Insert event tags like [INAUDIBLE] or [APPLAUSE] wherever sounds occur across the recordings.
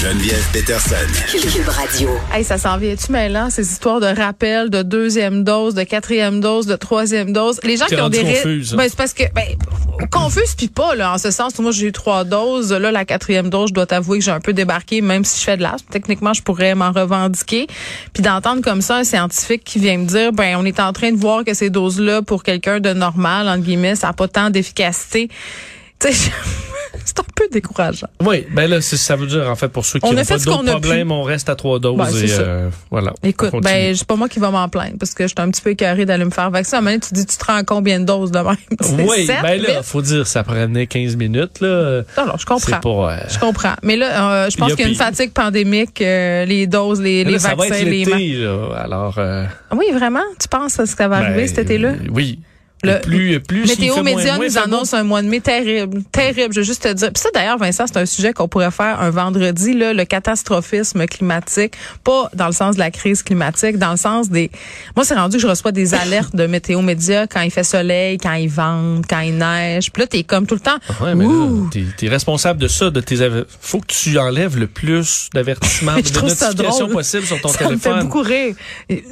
Geneviève Peterson. Cube Radio. Hey, ça s'en vient-tu mêlant, ces histoires de rappel, de deuxième dose, de quatrième dose, de troisième dose? Les gens qui ont des rythmes- confuse, hein? Ben, c'est parce que, ben, confuse puis pas, là, en ce sens. Moi, j'ai eu trois doses. Là, la quatrième dose, je dois t'avouer que j'ai un peu débarqué, même si je fais de l'asthme. Techniquement, je pourrais m'en revendiquer. Puis d'entendre comme ça un scientifique qui vient me dire, ben, on est en train de voir que ces doses-là, pour quelqu'un de normal, entre guillemets, ça n'a pas tant d'efficacité. [LAUGHS] C'est un peu décourageant. Oui, ben là, ça veut dire, en fait, pour ceux qui On n'ont a fait pas pu. problèmes, on reste à trois doses Ben, et euh, voilà. on Écoute, ben, c'est pas moi qui va m'en plaindre parce que j'étais un petit peu écœurée d'aller me faire vacciner. À un moment donné, tu dis, tu te rends combien de doses de même? [LAUGHS] Oui, sept, ben là, faut dire, ça prenait 15 minutes, là. Non, non, je comprends. Pas, euh, Je comprends. Mais là, euh, je pense qu'il y a une fatigue pandémique, les doses, les, les là, ça va vaccins, être les là. Alors, Oui, vraiment? Tu penses à ce ça va arriver ben, cet été-là? Oui. Le- plus, plus Météo Média nous annonce un mois de mai terrible, terrible. Je veux juste te dire. Puis ça, d'ailleurs, Vincent, c'est un sujet qu'on pourrait faire un vendredi, là, le catastrophisme climatique. Pas dans le sens de la crise climatique, dans le sens des... Moi, c'est rendu que je reçois des [LAUGHS] alertes de Météo Média quand il fait soleil, quand il vente, quand il neige. Puis là, t'es comme tout le temps... Ouais, mais t'es, t'es responsable de ça, de tes Faut que tu enlèves le plus d'avertissements, [LAUGHS] de ça notifications possibles sur ton ça me fait téléphone. beaucoup rire.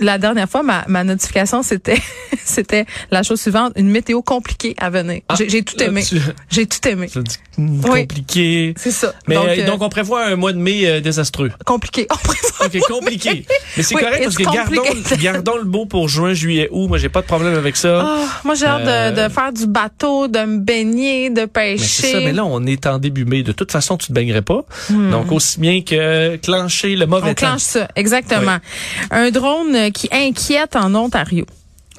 La dernière fois, ma, ma notification, c'était [LAUGHS] c'était la chose suivante, une météo compliquée à venir. Ah, J'ai tout aimé. tu- J'ai tout aimé. Hmm, Oui. compliqué. C'est ça. Mais donc, euh, euh, donc, on prévoit un mois de mai euh, désastreux. compliqué. [LAUGHS] On prévoit OK, compliqué. mai. Mais c'est Oui, correct parce que gardons, le beau [LAUGHS] pour juin, juillet, août. Moi, j'ai pas de problème avec ça. Ah, moi, j'ai hâte de, Euh, de faire du bateau, de me baigner, de c'est pêcher. ça, mais là, on est en début mai. De toute façon, tu te baignerais pas. Donc, aussi bien que clencher le mauvais Hmm. On temps. clenche ça, exactement. Un drone qui inquiète en Ontario.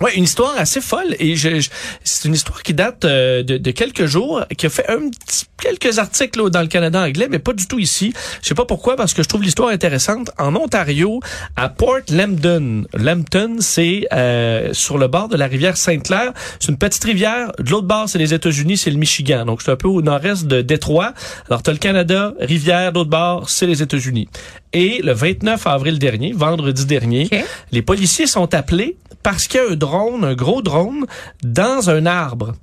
Ouais, une histoire assez folle et je, je- c'est une histoire qui date euh, de, de quelques jours, qui a fait un petit, quelques articles là, dans le Canada anglais, mais pas du tout ici. Je sais pas pourquoi, parce que je trouve l'histoire intéressante. En Ontario, à Port Lambton, Lambton, c'est euh, sur le bord de la rivière Sainte-Claire. C'est une petite rivière. De l'autre bord, c'est les États-Unis, c'est le Michigan. Donc c'est un peu au nord-est de Détroit. Alors tu as le Canada, rivière, de l'autre bord, c'est les États-Unis. Et le 29 avril dernier, vendredi dernier, les policiers sont appelés parce qu'il y a un drone, un gros drone, dans un arbre.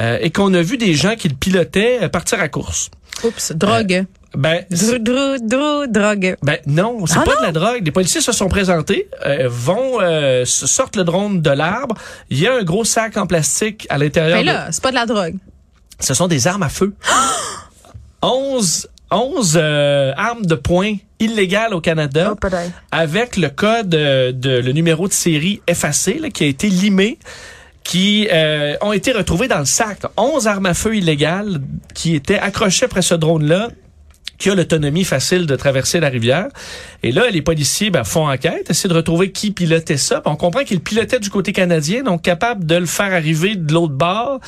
Euh, et qu'on a vu des gens qui le pilotaient euh, partir à course. Oups, drogue. Ben, Dru, dru, dru, drogue. ben non, c'est Ah pas non? de la drogue. Les policiers se sont présentés, euh, vont euh, sortent le drone de l'arbre. Il y a un gros sac en plastique à l'intérieur. Mais de- là, c'est pas de la drogue. Ce sont des armes à feu. [GASPS] 11 11 euh, armes de poing illégales au Canada Oh, avec le code euh, de le numéro de série effacé là, qui a été limé qui euh, ont été retrouvés dans le sac. 11 armes à feu illégales qui étaient accrochées après ce drone-là qui a l'autonomie facile de traverser la rivière. Et là, les policiers ben, font enquête, essaient de retrouver qui pilotait ça. On comprend qu'il pilotait du côté canadien, donc capable de le faire arriver de l'autre bord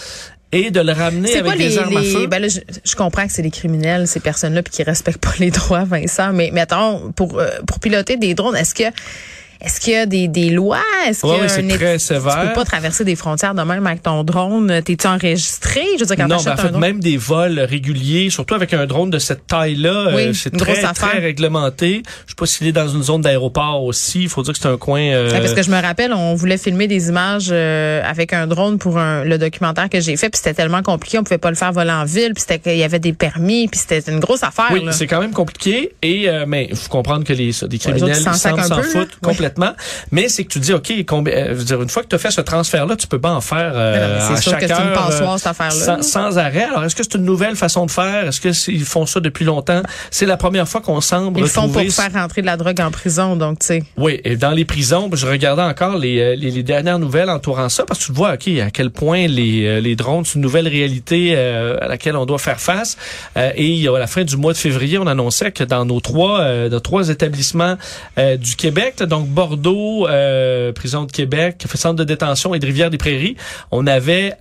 et de le ramener avec quoi des les, armes à les- feu? ben là, je, je comprends que c'est des criminels, ces personnes-là, puis qui respectent pas les [LAUGHS] droits, Vincent. Mais, mais attends, pour euh, pour piloter des drones, est-ce que est-ce qu'il y a des, des lois? Est-ce qu'il y a c'est un très éti- sévère. Tu peux pas traverser des frontières de même avec ton drone. T'es-tu enregistré? Je veux dire, quand non, ben, en un fait, drone. même des vols réguliers, surtout avec un drone de cette taille-là, Oui, euh, c'est une très, très réglementé. Je sais pas s'il est dans une zone d'aéroport aussi. Il faut dire que c'est un coin... euh, Ouais, Parce que je me rappelle, on voulait filmer des images euh, avec un drone pour un, le documentaire que j'ai fait, puis c'était tellement compliqué, on pouvait pas le faire voler en ville, puis c'était qu'il y avait des permis, puis c'était une grosse affaire. Oui, c'est quand même compliqué et euh, mais il faut comprendre que les des criminels s'en foutent Oui. Complètement. Mais c'est que tu dis ok, combien, euh, je veux dire, une fois que tu as fait ce transfert là, tu peux pas en faire euh, c'est à sûr chaque que c'est une passoire, euh, cette affaire-là. sans, sans arrêt. Alors est-ce que c'est une nouvelle façon de faire? Est-ce que c'est- ils font ça depuis longtemps? C'est la première fois qu'on semble Ils font pour faire rentrer de la drogue en prison, donc tu sais. Oui, et dans les prisons, je regardais encore les, euh, les, les dernières nouvelles entourant ça, parce que tu vois, OK, à quel point les, les drones, c'est une nouvelle réalité euh, à laquelle on doit faire face. Euh, et à la fin du mois de février, on annonçait que dans nos trois, euh, nos trois établissements du Québec, donc Bordeaux, euh, prison de Québec, centre de détention et de Rivière-des-Prairies, on avait...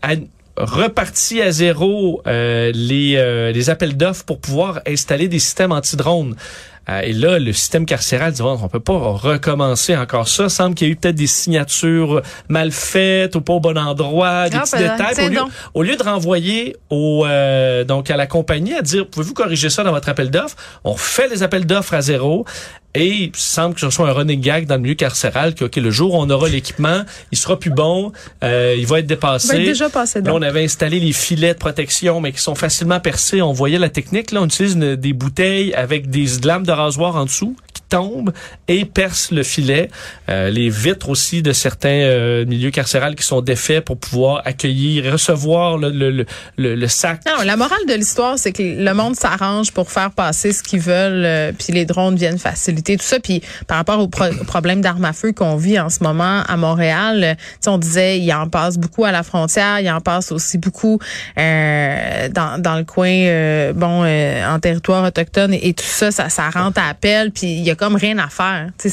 reparti à zéro euh, euh, les appels d'offres pour pouvoir installer des systèmes anti-drones. Euh, et là, le système carcéral dit, on peut pas recommencer encore ça. Semble qu'il y a eu peut-être des signatures mal faites ou pas au bon endroit, des Ah, petits peut-être. détails. Au lieu, donc. au lieu de renvoyer au, euh, donc à la compagnie à dire, pouvez-vous corriger ça dans votre appel d'offres? On fait les appels d'offres à zéro. Et il semble que ce soit un running gag dans le milieu carcéral, que ok, le jour où on aura l'équipement, il sera plus bon, euh, il va être dépassé. Il va être déjà passé Là, on avait installé les filets de protection, mais qui sont facilement percés. On voyait la technique. Là, on utilise une- des bouteilles avec des lames de rasoir en dessous qui tombent et percent le filet. Euh, les vitres aussi de certains euh, milieux carcérales qui sont défaits pour pouvoir accueillir, recevoir le, sac. Non, la morale de l'histoire, c'est que le monde s'arrange pour faire passer ce qu'ils veulent, euh, puis les drones viennent faciliter tout ça. Puis par rapport au, pro- problème d'armes à feu qu'on vit en ce moment à Montréal, on disait il en passe beaucoup à la frontière, il en passe aussi beaucoup dans, dans le coin, bon, en territoire autochtone et, et tout ça, ça, ça rentre à appel. Puis il y a comme rien à faire. C'est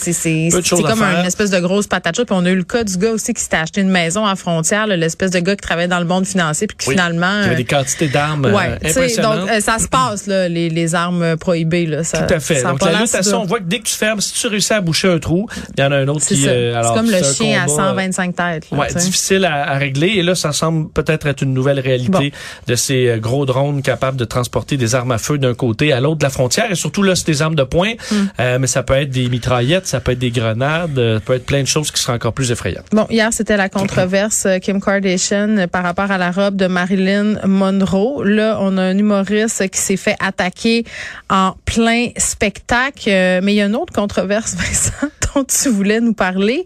comme une espèce de grosse patate chaude. Puis on a eu le cas du gars aussi qui s'était acheté une maison à frontière, l'espèce de gars qui travaillait dans le monde financier puis qui Oui. finalement Il y avait euh, des quantités d'armes Ouais, euh, donc euh, ça se passe là, les, les armes prohibées là. Ça, Tout à fait. ça Donc la lutte on voit que dès que tu fermes, si tu réussis à boucher un trou, il y en a un autre C'est qui. euh, c'est comme le chien à combat, 125 têtes. là, Ouais, difficile à, à régler. Et là, ça semble peut-être être une nouvelle réalité Bon. de ces euh, gros drones capables de transporter des armes à feu d'un côté à l'autre de la frontière. Et surtout, là, c'est des armes de poing. Euh, mais ça peut être des mitraillettes, ça peut être des grenades, euh, ça peut être plein de choses qui seraient encore plus effrayantes. Bon, hier, c'était la controverse euh, Kim Kardashian euh, par rapport à la robe de Marilyn Monroe. Là, on a un humoriste qui s'est fait attaquer en plein spectacle. Mais il y a une autre controverse, [LAUGHS] Vincent, dont tu voulais nous parler.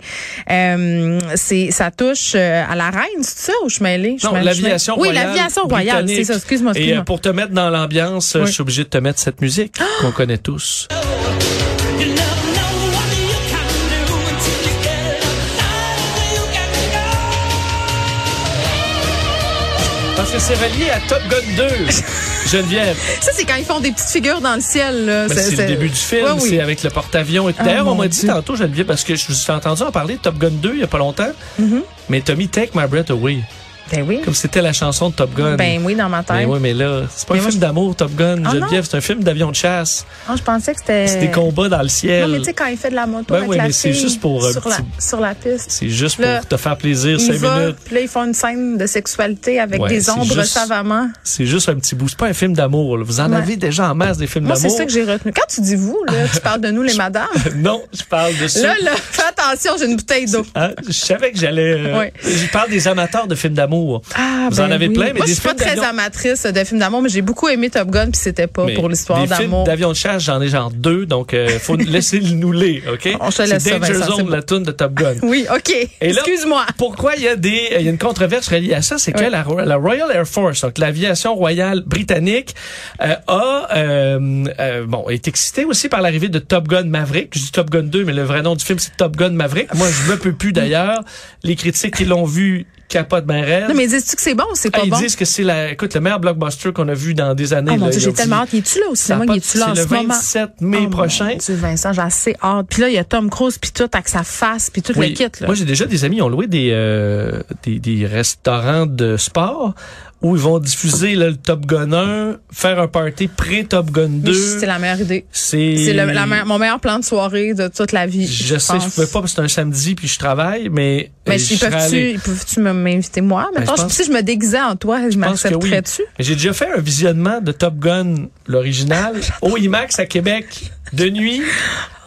Euh, c'est, ça touche à la reine, c'est ça ou je mêlée? Non, l'aviation Oui, royale. l'aviation royale, c'est ça. Excuse-moi, Et excuse-moi. euh, pour te mettre dans l'ambiance, Oui. je suis obligé de te mettre cette musique [GASPS] qu'on connaît tous. Parce que c'est relié à Top Gun 2. [LAUGHS] Geneviève. Ça, c'est quand ils font des petites figures dans le ciel. Ben, c'est le début du film, Ouais, oui. c'est avec le porte-avions. Et Ah, D'ailleurs, on m'a dit tantôt, Geneviève, parce que je vous ai entendu en parler de Top Gun 2 il y a pas longtemps, Mm-hmm. mais mis Take My Breath Away, Ben oui. comme c'était la chanson de Top Gun. Ben oui, dans ma mais tête. oui, mais là, c'est pas Mais un moi, film d'amour, Top Gun, Ah, Geneviève, c'est un film d'avion de chasse. Ah, je pensais que c'était. C'est des combats dans le ciel. Non, mais tu sais, quand il fait de la moto Ben avec oui, la mais c'est juste pour un sur, petit- la, sur la piste. C'est juste Là, pour te faire plaisir, Il 5 va, minutes. puis là, ils font une scène de sexualité avec Ouais, des ombres juste- savamment. C'est juste un petit bout. C'est pas un film d'amour. Vous en Ouais. avez déjà en masse des films Moi, c'est d'amour. ça que j'ai retenu. Quand tu dis vous, là, tu parles de nous, les [LAUGHS] madames. [LAUGHS] non, je parle de ça. Là, là, fais attention, j'ai une bouteille d'eau. Hein? Je savais que j'allais. euh. Je parle des amateurs de films d'amour. Ah, Vous en ben avez oui. plein, mais Moi, des je suis pas très amatrice de films d'amour, mais j'ai beaucoup aimé Top Gun, puis c'était pas Mais pour l'histoire des films d'amour. d'avion de chasse, j'en ai genre deux, donc euh, faut [LAUGHS] laisser nous les, ok? On se laisse ça, Danger Vincent, c'est Zone, bon. la tune de Top Gun. [LAUGHS] Oui, OK. Excuse-moi. Pourquoi il y a des, il y a une controverse reliée à ça, c'est que la, la Royal Air Force, donc l'aviation royale britannique, euh, a euh, euh, bon est excitée aussi par l'arrivée de Top Gun Maverick. Je dis Top Gun 2, mais le vrai nom du film c'est Top Gun Maverick. Moi, je me peux plus d'ailleurs. Les critiques qui l'ont vu capotent ben raide. Non, mais dis-tu que c'est bon ou c'est Ah, pas ils bon? disent que c'est la, écoute, le meilleur blockbuster qu'on a vu dans des années. Oh mon. Dieu, Ils j'ai tellement hâte. Il est-tu là au cinéma? Il est-tu là en C'est ce le moment? 27 mai Oh, prochain. Mon Dieu, Vincent, j'ai assez hâte. Puis là, il y a Tom Cruise, puis tout, avec sa face, puis tout Oui. le kit. Là. Moi, j'ai déjà des amis qui ont loué des, euh, des, des restaurants de sport où ils vont diffuser là, le Top Gun 1, faire un party pré-Top Gun 2. C'est la meilleure idée. C'est me- mon meilleur plan de soirée de toute la vie. Je sais, pense. je pouvais pas parce que c'est un samedi puis je travaille, mais Mais euh, ils je allé. ils peuvent-tu m'inviter moi? Ben, Mettons, je pense- si je me déguisais en toi, je oui. m'accepterais-tu? J'ai déjà fait un visionnement de Top Gun, l'original, [LAUGHS] au IMAX à Québec, de nuit,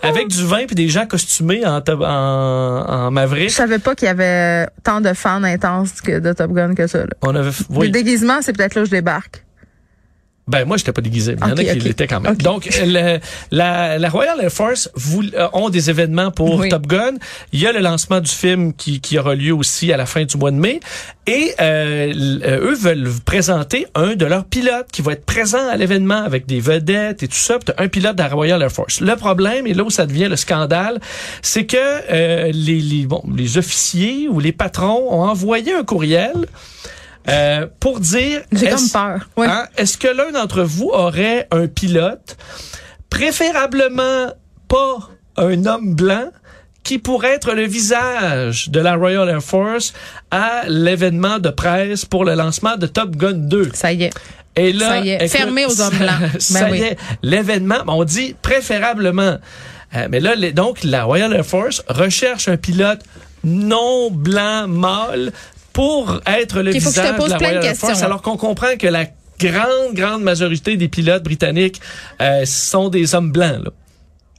avec du vin puis des gens costumés en, en, en Je Maverick. savais pas qu'il y avait tant de fans intenses que de Top Gun que ça. Là. On avait, Le oui. déguisement, c'est peut-être là où je débarque. Ben moi j'étais pas déguisé, mais il y en a qui l'étaient quand même. Donc le- la, la Royal Air Force euh, ont des événements pour Oui. Top Gun. Il y a le lancement du film qui, qui aura lieu aussi à la fin du mois de mai et euh, eux veulent présenter un de leurs pilotes qui va être présent à l'événement avec des vedettes et tout ça. T'as un pilote de la Royal Air Force. Le problème et là où ça devient le scandale, c'est que euh, les, les bon les officiers ou les patrons ont envoyé un courriel. Euh, pour dire J'ai est-ce- comme peur. Ouais. Hein? Est-ce que l'un d'entre vous aurait un pilote, préférablement pas un homme blanc, qui pourrait être le visage de la Royal Air Force à l'événement de presse pour le lancement de Top Gun 2? Ça y est. Et là, Ça y est, fermé aux hommes blancs. [LAUGHS] ça Ben y oui. est, l'événement, on dit préférablement. Euh, mais là, les- donc, la Royal Air Force recherche un pilote non blanc mâle pour être le Il faut que je te visage de la plein de Royal Air questions, Force, alors qu'on comprend que la grande, grande majorité des pilotes britanniques euh, sont des hommes blancs. Là.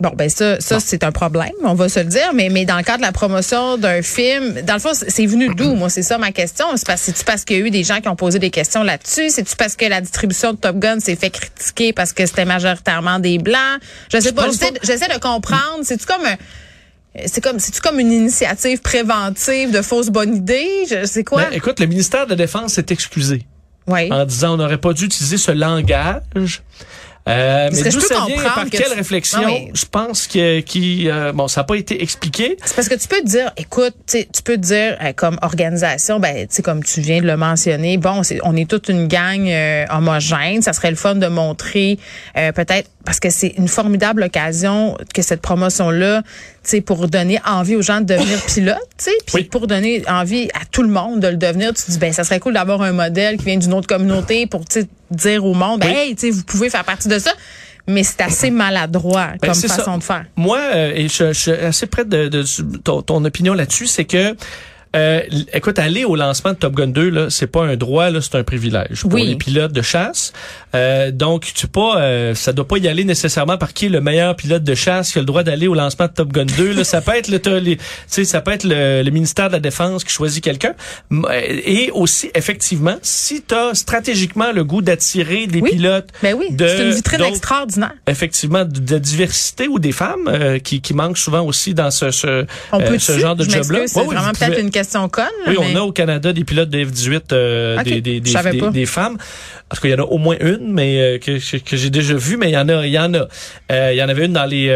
Bon, ben ça, ça c'est un problème, on va se le dire. Mais, mais dans le cadre de la promotion d'un film, dans le fond, c'est venu d'où Moi, c'est ça ma question? C'est parce, c'est-tu parce qu'il y a eu des gens qui ont posé des questions là-dessus? C'est-tu parce que la distribution de Top Gun s'est fait critiquer parce que c'était majoritairement des blancs? Je sais pas. J'essaie, pas. j'essaie de comprendre. C'est-tu comme un c'est comme c'est-tu comme une initiative préventive de fausse bonne idée sais quoi? Ben, écoute, le ministère de la Défense s'est excusé Oui. en disant on n'aurait pas dû utiliser ce langage. Euh, mais d'où ça vient, par que quelle tu- réflexion? Non, mais- Je pense que qui euh, bon, ça n'a pas été expliqué. C'est parce que tu peux te dire, écoute, tu peux te dire euh, comme organisation, ben, tu sais, comme tu viens de le mentionner, bon, c'est, on est toute une gang euh, homogène. Ça serait le fun de montrer, euh, peut-être, parce que c'est une formidable occasion que cette promotion-là, tu sais, pour donner envie aux gens de devenir [COUGHS] pilote, tu sais, puis Oui. pour donner envie à tout le monde de le devenir. Tu te dis, ben, ça serait cool d'avoir un modèle qui vient d'une autre communauté pour, dire au monde, ben, Oui. hey, tu sais, vous pouvez faire partie de ça. Mais c'est assez [COUGHS] maladroit Ben, comme façon ça. de faire. Moi, euh, et je, je suis assez près de, de ton, ton opinion là-dessus, c'est que euh, écoute, aller au lancement de Top Gun 2, là, c'est pas un droit, là, c'est un privilège pour Oui. les pilotes de chasse. Euh, donc, tu pas, euh, ça doit pas y aller nécessairement par qui est le meilleur pilote de chasse qui a le droit d'aller au lancement de Top Gun 2. Là, ça peut être le, les- tu sais, ça peut être le, le ministère de la Défense qui choisit quelqu'un. Euh, Et aussi, effectivement, si tu as stratégiquement le goût d'attirer des Oui. pilotes Ben oui, de c'est une vitrine extraordinaire. effectivement de, de diversité ou des femmes euh, qui, qui manquent souvent aussi dans ce, ce, On euh, peut ce genre de job-là. C'est vraiment peut-être pouvez- une question conne. Oui, mais- on a au Canada des pilotes de F-18, euh, des, des, des, femmes. En tout cas, il y en a au moins une, mais euh, que, que, j'ai déjà vue, mais il y en a, il y en a. Euh, il y en avait une dans les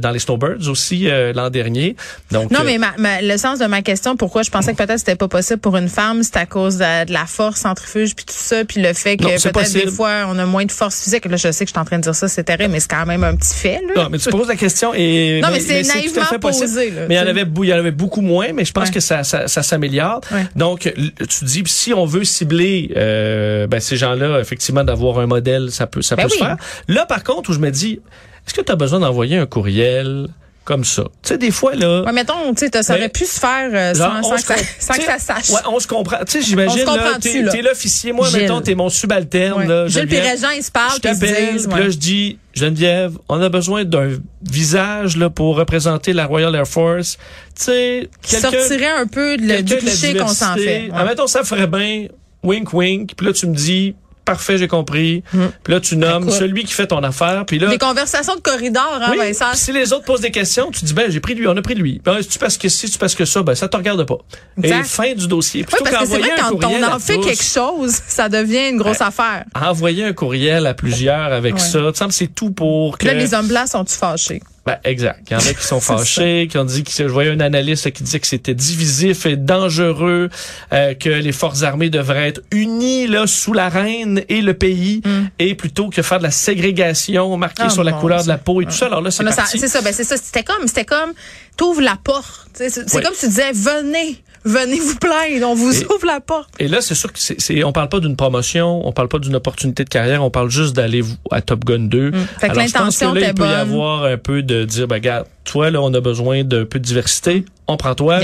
dans les Snowbirds aussi l'an dernier. Donc Non, mais ma, ma- le sens de ma question, pourquoi je pensais que peut-être c'était pas possible pour une femme, c'est à cause de, de la force centrifuge puis tout ça, puis le fait que peut-être des fois on a moins de force physique. Là, je sais que je suis en train de dire ça, c'est terrible, mais c'est quand même un petit fait. Là. non, mais tu poses la question et Non, mais c'est naïvement posé, là, mais il y en avait il y en avait beaucoup moins, mais je pense Ouais. que ça ça, ça s'améliore. Ouais. Donc tu dis si on veut cibler euh, ben, ces gens-là effectivement d'avoir un modèle, ça peut ça Ben peut se faire. Là par contre où je me dis est-ce que tu as besoin d'envoyer un courriel comme ça Tu sais des fois là Ouais, mettons, tu sais, ça Mais- aurait pu se faire euh, [LAUGHS] sans, que ça, sans que ça sache. Ouais, on se comprend. Tu sais, j'imagine, là, t'es, l'officier. Moi, Gilles. mettons, t'es mon subalterne, Ouais. là. Gilles. Régent, ils se parlent, Je t'appelle, ouais. là, je dis, Geneviève, on a besoin d'un visage, là, pour représenter la Royal Air Force. Tu sais, qui sortirait un peu de le, quelqu'un du cliché qu'on s'en fait. Ah, mettons, ça ferait bien, wink, wink. Puis là, tu me dis, parfait, j'ai compris. Puis là, tu nommes celui qui fait ton affaire. Puis là, Des conversations de corridor, hein, oui, Vincent? si les autres posent des questions, tu dis ben j'ai pris lui, on a pris lui. Ben c'est parce que si tu parce que ça, ben ça te regarde pas. Exact. Et fin du dossier. Oui, parce que c'est vrai quand on en fait tous, quelque chose, ça devient une grosse affaire. envoyer un courriel à plusieurs avec Ouais. ça, tu semble c'est tout pour que Là, les hommes blancs sont-tu fâchés? Ben, exact. Il y en a qui sont [LAUGHS] fâchés, qui ont dit que je voyais un analyste qui disait que c'était divisif et dangereux, euh, que les forces armées devraient être unies là sous la reine et le pays, et plutôt que faire de la ségrégation marquée Mm. Oh, sur la couleur de la peau et tout ça. Alors là, c'est ça-. C'est ça, ben c'est ça. C'était comme, c'était comme, t'ouvres la porte. C'est c'est Oui. comme si tu disais, venez, venez vous plaindre, on vous Et- ouvre la porte. Et là, c'est sûr que c'est, c'est- on parle pas d'une promotion, on parle pas d'une opportunité de carrière, on parle juste d'aller à Top Gun 2. Mm. Fait que Alors, je pense l'intention que là, il peut y avoir un peu de dire, ben, regarde, toi, là, on a besoin d'un peu de diversité, on prend toi.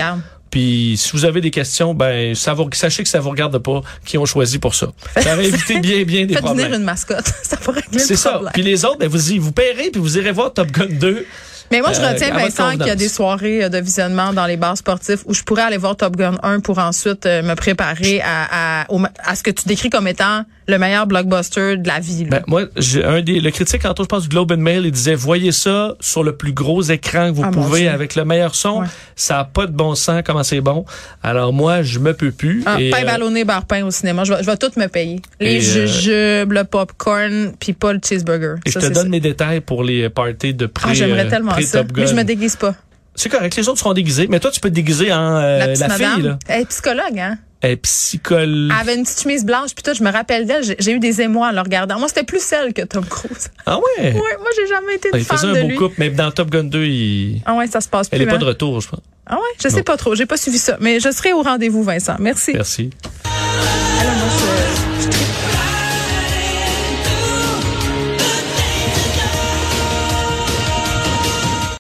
Puis, si vous avez des questions, ben, ça vous, sachez que ça vous regarde pas qui ont choisi pour ça. [LAUGHS] Ça va éviter bien, bien des Faites venir problèmes. une mascotte. [LAUGHS] ça pourrait régler C'est ça. Puis les autres, ben, vous, y- vous paierez, puis vous irez voir Top Gun 2. Mais moi, je Euh, retiens, Vincent, qu'il y a des soirées euh, de visionnement dans les bars sportifs où je pourrais aller voir Top Gun 1 pour ensuite euh, me préparer à, à, à ce que tu décris comme étant le meilleur blockbuster de la vie. là. Ben, moi, j'ai un des, le critique, tantôt, je pense, du Globe and Mail, il disait, voyez ça sur le plus gros écran que vous Ah, pouvez avec le meilleur son. Ouais. Ça a pas de bon sens, comment c'est bon. Alors, moi, je me peux plus. Ah, Et, pain euh, ballonné, bar pain au cinéma. Je vais, je vais tout me payer. Les Et, euh, jujubes, le popcorn, puis pas le cheeseburger. et je te donne ça. mes détails pour les parties de pré, Ah, Mais je me déguise pas. C'est correct, les autres seront déguisés. Mais toi, tu peux te déguiser en euh, la fille, là. Elle est psychologue, hein? Elle est psychologue. Elle avait une petite chemise blanche, puis tout, je me rappelle d'elle. J'ai- eu des émois en le regardant. Moi, c'était plus celle que Tom Cruise. Ah ouais? Ouais, moi, j'ai jamais été Ah, une il faisait fan un de beau lui. couple, mais dans Top Gun 2, il... Ah ouais, ça se passe plus. elle est pas hein? de retour, je pense. Ah ouais, je sais pas trop. J'ai pas suivi ça. Mais je serai au rendez-vous, Vincent. Merci. Merci. Alors,